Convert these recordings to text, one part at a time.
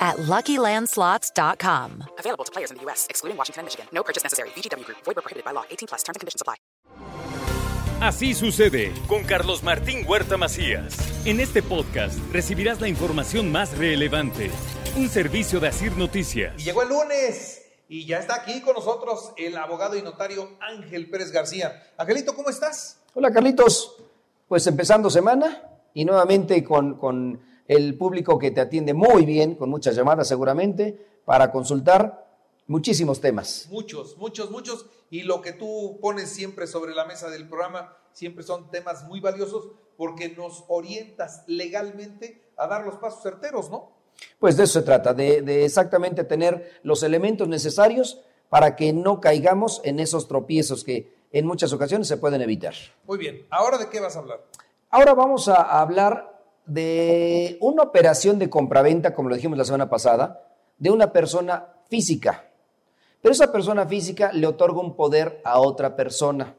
at LuckyLandSlots.com. Available to players in the U.S., excluding Washington and Michigan. No purchase necessary. VGW Group. Void prohibited by law. 18 plus. Terms and conditions apply. Así sucede con Carlos Martín Huerta Macías. En este podcast recibirás la información más relevante. Un servicio de Asir Noticias. Y llegó el lunes y ya está aquí con nosotros el abogado y notario Ángel Pérez García. Angelito, ¿cómo estás? Hola Carlitos, pues empezando semana y nuevamente con, con el público que te atiende muy bien, con muchas llamadas seguramente, para consultar muchísimos temas. Muchos, muchos, muchos. Y lo que tú pones siempre sobre la mesa del programa, siempre son temas muy valiosos porque nos orientas legalmente a dar los pasos certeros, ¿no? Pues de eso se trata, de, de exactamente tener los elementos necesarios para que no caigamos en esos tropiezos que en muchas ocasiones se pueden evitar. Muy bien, ¿ahora de qué vas a hablar? Ahora vamos a hablar de una operación de compraventa, como lo dijimos la semana pasada, de una persona física. Pero esa persona física le otorga un poder a otra persona.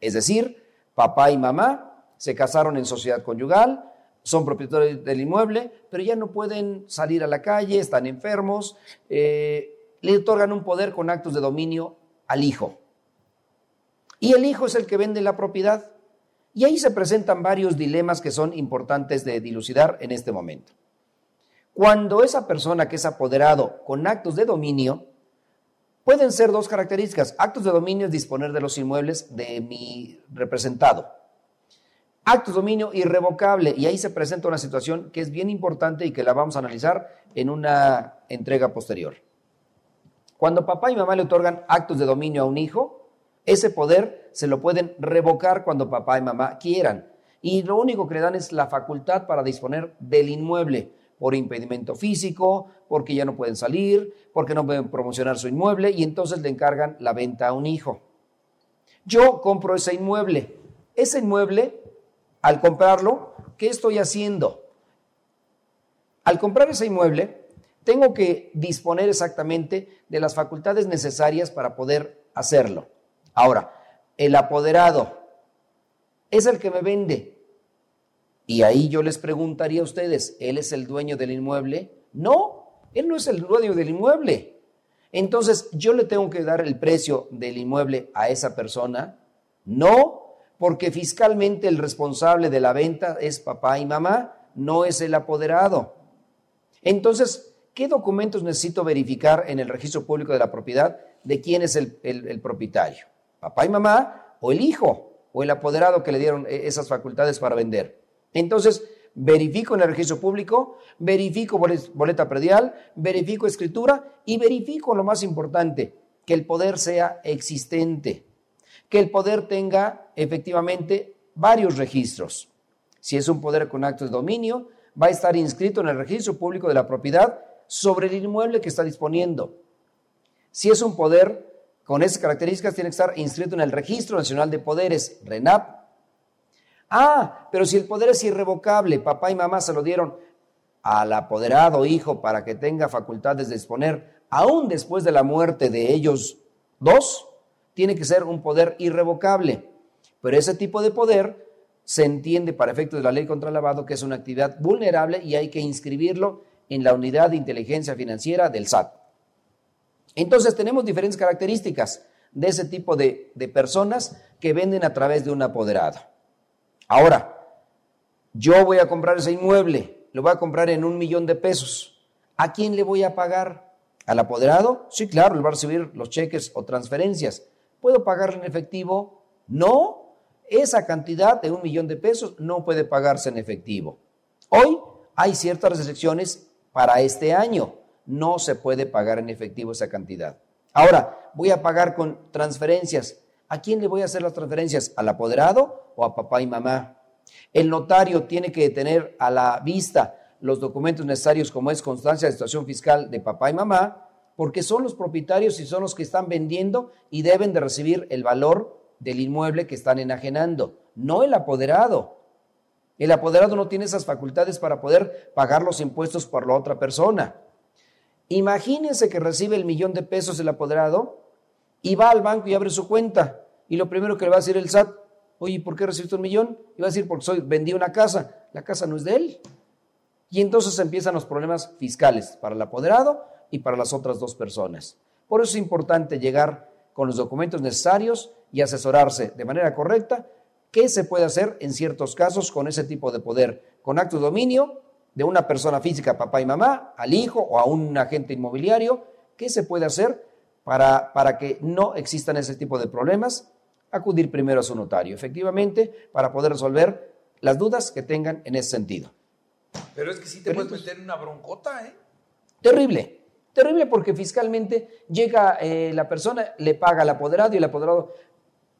Es decir, papá y mamá se casaron en sociedad conyugal, son propietarios del inmueble, pero ya no pueden salir a la calle, están enfermos, eh, le otorgan un poder con actos de dominio al hijo. Y el hijo es el que vende la propiedad. Y ahí se presentan varios dilemas que son importantes de dilucidar en este momento. Cuando esa persona que es apoderado con actos de dominio, pueden ser dos características. Actos de dominio es disponer de los inmuebles de mi representado. Actos de dominio irrevocable. Y ahí se presenta una situación que es bien importante y que la vamos a analizar en una entrega posterior. Cuando papá y mamá le otorgan actos de dominio a un hijo, ese poder se lo pueden revocar cuando papá y mamá quieran. Y lo único que le dan es la facultad para disponer del inmueble por impedimento físico, porque ya no pueden salir, porque no pueden promocionar su inmueble y entonces le encargan la venta a un hijo. Yo compro ese inmueble. Ese inmueble, al comprarlo, ¿qué estoy haciendo? Al comprar ese inmueble, tengo que disponer exactamente de las facultades necesarias para poder hacerlo. Ahora, el apoderado es el que me vende. Y ahí yo les preguntaría a ustedes, ¿él es el dueño del inmueble? No, él no es el dueño del inmueble. Entonces, ¿yo le tengo que dar el precio del inmueble a esa persona? No, porque fiscalmente el responsable de la venta es papá y mamá, no es el apoderado. Entonces, ¿qué documentos necesito verificar en el registro público de la propiedad de quién es el, el, el propietario? Papá y mamá, o el hijo, o el apoderado que le dieron eh, esas facultades para vender. Entonces, verifico en el registro público, verifico boleta predial, verifico escritura y verifico lo más importante, que el poder sea existente, que el poder tenga efectivamente varios registros. Si es un poder con actos de dominio, va a estar inscrito en el registro público de la propiedad sobre el inmueble que está disponiendo. Si es un poder con esas características tiene que estar inscrito en el Registro Nacional de Poderes, RENAP. Ah, pero si el poder es irrevocable, papá y mamá se lo dieron al apoderado hijo para que tenga facultades de disponer, aún después de la muerte de ellos dos, tiene que ser un poder irrevocable. Pero ese tipo de poder se entiende para efectos de la ley contra el lavado que es una actividad vulnerable y hay que inscribirlo en la unidad de inteligencia financiera del SAT. Entonces tenemos diferentes características de ese tipo de, personas que venden a través de un apoderado. Ahora, yo voy a comprar ese inmueble, lo voy a comprar en un millón de pesos. ¿A quién le voy a pagar? ¿Al apoderado? Sí, claro, le va a recibir los cheques o transferencias. ¿Puedo pagarle en efectivo? No, esa cantidad de un millón de pesos no puede pagarse en efectivo. Hoy hay ciertas restricciones para este año no se puede pagar en efectivo esa cantidad. Ahora, voy a pagar con transferencias. ¿A quién le voy a hacer las transferencias? ¿Al apoderado o a papá y mamá? El notario tiene que tener a la vista los documentos necesarios como es constancia de situación fiscal de papá y mamá, porque son los propietarios y son los que están vendiendo y deben de recibir el valor del inmueble que están enajenando, no el apoderado. El apoderado no tiene esas facultades para poder pagar los impuestos por la otra persona. Imagínense que recibe el millón de pesos el apoderado y va al banco y abre su cuenta. Y lo primero que le va a decir el SAT, oye, ¿por qué recibiste un millón? Y va a decir, porque soy, vendí una casa. La casa no es de él. Y entonces empiezan los problemas fiscales para el apoderado y para las otras dos personas. Por eso es importante llegar con los documentos necesarios y asesorarse de manera correcta qué se puede hacer en ciertos casos con ese tipo de poder, con acto de dominio de una persona física, papá y mamá, al hijo o a un agente inmobiliario, qué se puede hacer para, para que no existan ese tipo de problemas, acudir primero a su notario, efectivamente, para poder resolver las dudas que tengan en ese sentido. Pero es que sí te puedes meter en una broncota, ¿eh? Terrible, terrible porque fiscalmente llega eh, la persona, le paga al apoderado y el apoderado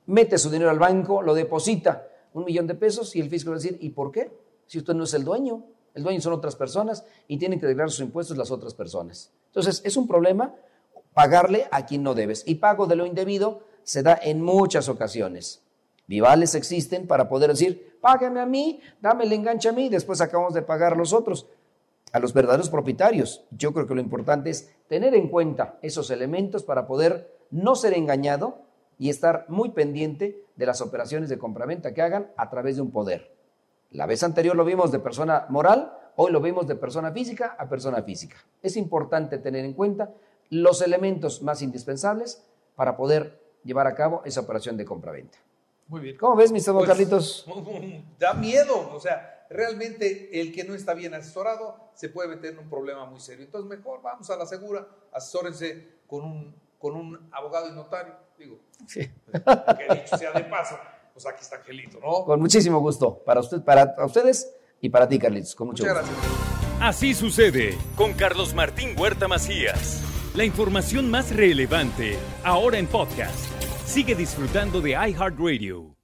mete su dinero al banco, lo deposita, un millón de pesos y el fisco va a decir, ¿y por qué? Si usted no es el dueño, el dueño son otras personas y tienen que declarar sus impuestos las otras personas. Entonces, es un problema pagarle a quien no debes. Y pago de lo indebido se da en muchas ocasiones. Vivales existen para poder decir, págame a mí, dame el enganche a mí, después acabamos de pagar a los otros, a los verdaderos propietarios. Yo creo que lo importante es tener en cuenta esos elementos para poder no ser engañado y estar muy pendiente de las operaciones de compraventa que hagan a través de un poder. La vez anterior lo vimos de persona moral, hoy lo vimos de persona física a persona física. Es importante tener en cuenta los elementos más indispensables para poder llevar a cabo esa operación de compraventa. Muy bien. ¿Cómo ves, mi estimado Pues, Carlitos? Da miedo, o sea, realmente el que no está bien asesorado se puede meter en un problema muy serio. Entonces, mejor vamos a la segura, asesórense con un, con un abogado y notario. Digo, Sí. que dicho sea de paso, pues aquí está Angelito, ¿no? Con muchísimo gusto. Para, usted, para ustedes y para ti, Carlitos. Con mucho Muchas gusto. gracias. Así sucede con Carlos Martín Huerta Macías. La información más relevante ahora en podcast. Sigue disfrutando de iHeartRadio.